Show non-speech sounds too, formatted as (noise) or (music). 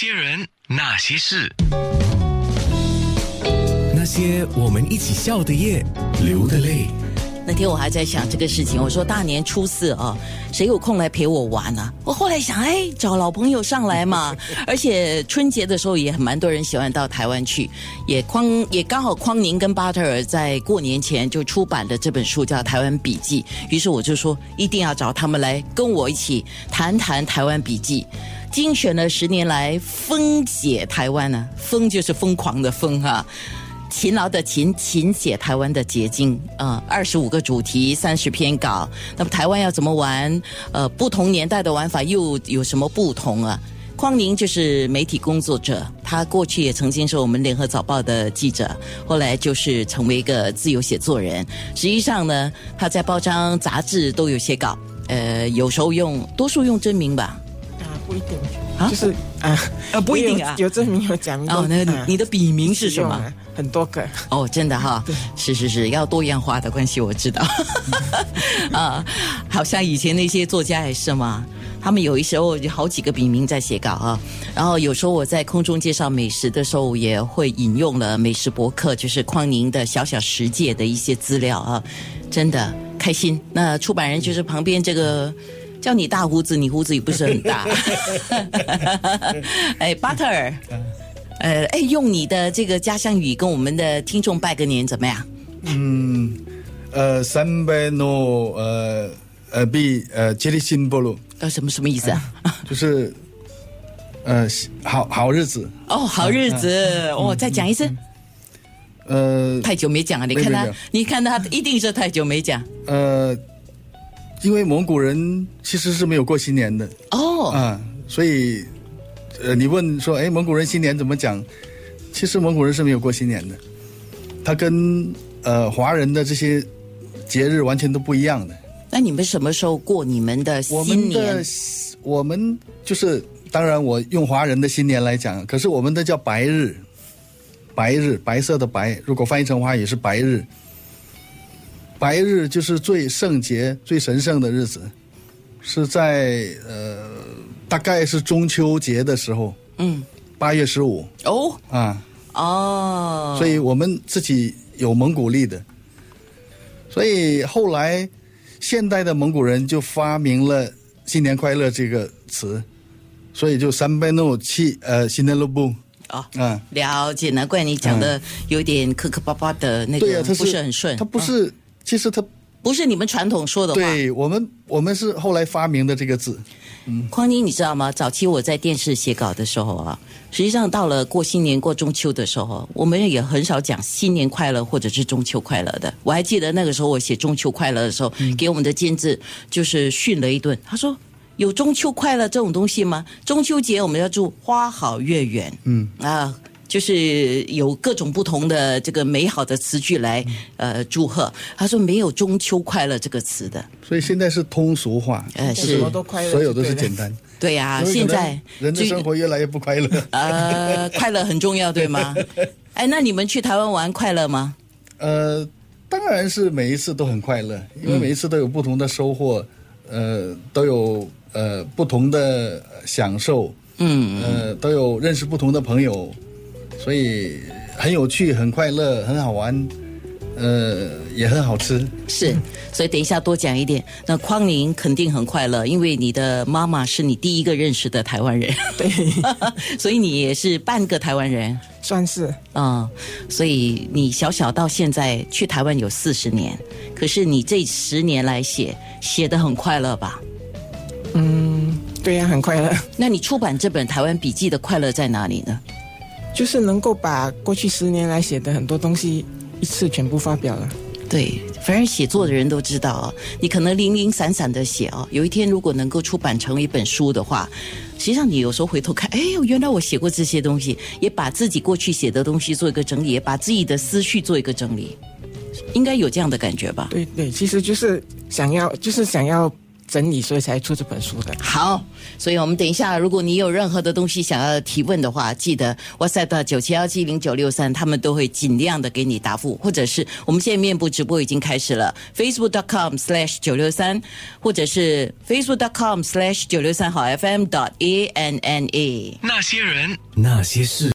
些人，那些事，那些我们一起笑的夜，流的泪。那天我还在想这个事情，我说大年初四啊，谁有空来陪我玩呢、我后来想，哎，找老朋友上来嘛。(laughs) 而且春节的时候也蛮多人喜欢到台湾去，也匡也刚好匡宁跟巴特尔在过年前就出版了这本书，叫《台湾笔记》。于是我就说，一定要找他们来跟我一起谈谈台湾笔记。精选了十年来疯写台湾呢、疯就是疯狂的疯哈、勤劳的勤，勤写台湾的结晶啊，二十五个主题，三十篇稿。那么台湾要怎么玩？呃，不同年代的玩法又有什么不同啊？匡宁就是媒体工作者，他过去也曾经是我们联合早报的记者，后来就是成为一个自由写作人。实际上呢，他在报章、杂志都有写稿，呃，有时候用，多数用真名吧。啊，不一定，啊就是啊，呃 (laughs) 不一定啊有有证明有假名哦，那啊你的笔名是什么？很多个，哦，真的哈，是是是，要多样化的关系，我知道。(laughs) 啊，好像以前那些作家也是嘛，他们有一时候有好几个笔名在写稿啊。然后有时候我在空中介绍美食的时候，也会引用了美食博客，就是匡宁的小小世界的一些资料啊，真的开心。那出版人就是旁边这个。叫你大胡子，你胡子也不是很大。(laughs) 哎，巴特尔，呃，哎，用你的这个家乡语跟我们的听众拜个年怎么样？嗯呃，三百诺呃呃比呃吉利辛波鲁，呃，什么什么意思啊？就是呃好好日子，哦，好日子，哦，再讲一次。呃太久没讲了，你看他你看他一定是太久没讲。呃，因为蒙古人其实是没有过新年的哦，啊，所以呃你问说，哎，蒙古人新年怎么讲？其实蒙古人是没有过新年的，他跟呃华人的这些节日完全都不一样的。那你们什么时候过你们的我新们的年？我们就是，当然我用华人的新年来讲，可是我们的叫白日，白日白色的白，如果翻译成华语是白日。白日就是最圣洁、最神圣的日子，是在呃，大概是中秋节的时候，嗯，八月十五。哦？啊，哦，所以我们自己有蒙古历的，所以后来现代的蒙古人就发明了“新年快乐”这个词，所以就三百诺七呃新年乐布哦。嗯，了解，难怪你讲的有点磕磕巴巴的那个，不是很顺。它不啊是，其实它不是你们传统说的话。对我们我们是后来发明的这个字，匡宁，你知道吗？早期我在电视写稿的时候啊，实际上到了过新年、过中秋的时候，我们也很少讲新年快乐或者是中秋快乐的。我还记得那个时候我写中秋快乐的时候，给我们的监制就是训了一顿，他说。有中秋快乐这种东西吗？中秋节我们要祝花好月圆，嗯啊，就是有各种不同的这个美好的词句来呃祝贺。他说没有中秋快乐这个词的，所以现在是通俗化，呃什是么都快乐，所有都是简。单。对呀、现在人的生活越来越不快乐。呃，快乐很重要，对吗？(laughs) 哎，那你们去台湾玩快乐吗？呃，当然是每一次都很快乐，因为每一次都有不同的收获，呃，都有呃不同的享受，嗯，呃，都有认识不同的朋友，所以很有趣、很快乐、很好玩，呃，也很好吃。是，所以等一下多讲一点。那匡宁肯定很快乐，因为你的妈妈是你第一个认识的台湾人，对，(laughs) 所以你也是半个台湾人算是啊、所以你小小到现在去台湾有四十年，可是你这十年来写写的很快乐吧？嗯，对呀、很快乐，那你出版这本《台湾笔记》的快乐在哪里呢？就是能够把过去十年来写的很多东西一次全部发表了。对，反正写作的人都知道啊，你可能零零散散的写啊，有一天如果能够出版成为一本书的话，实际上你有时候回头看，哎呦，原来我写过这些东西，也把自己过去写的东西做一个整理，也把自己的思绪做一个整理，应该有这样的感觉吧？对对，其实就是想要，就是想要整理，所以才出这本书的。好，所以我们等一下，如果你有任何的东西想要提问的话，记得 WhatsApp 到九七幺七零九六三，他们都会尽量的给你答复，或者是我们现在面部直播已经开始了，Facebook.com/slash 九六三，或者是 Facebook.com/slash 九六三好 FM dot A N N A。那些人，那些事。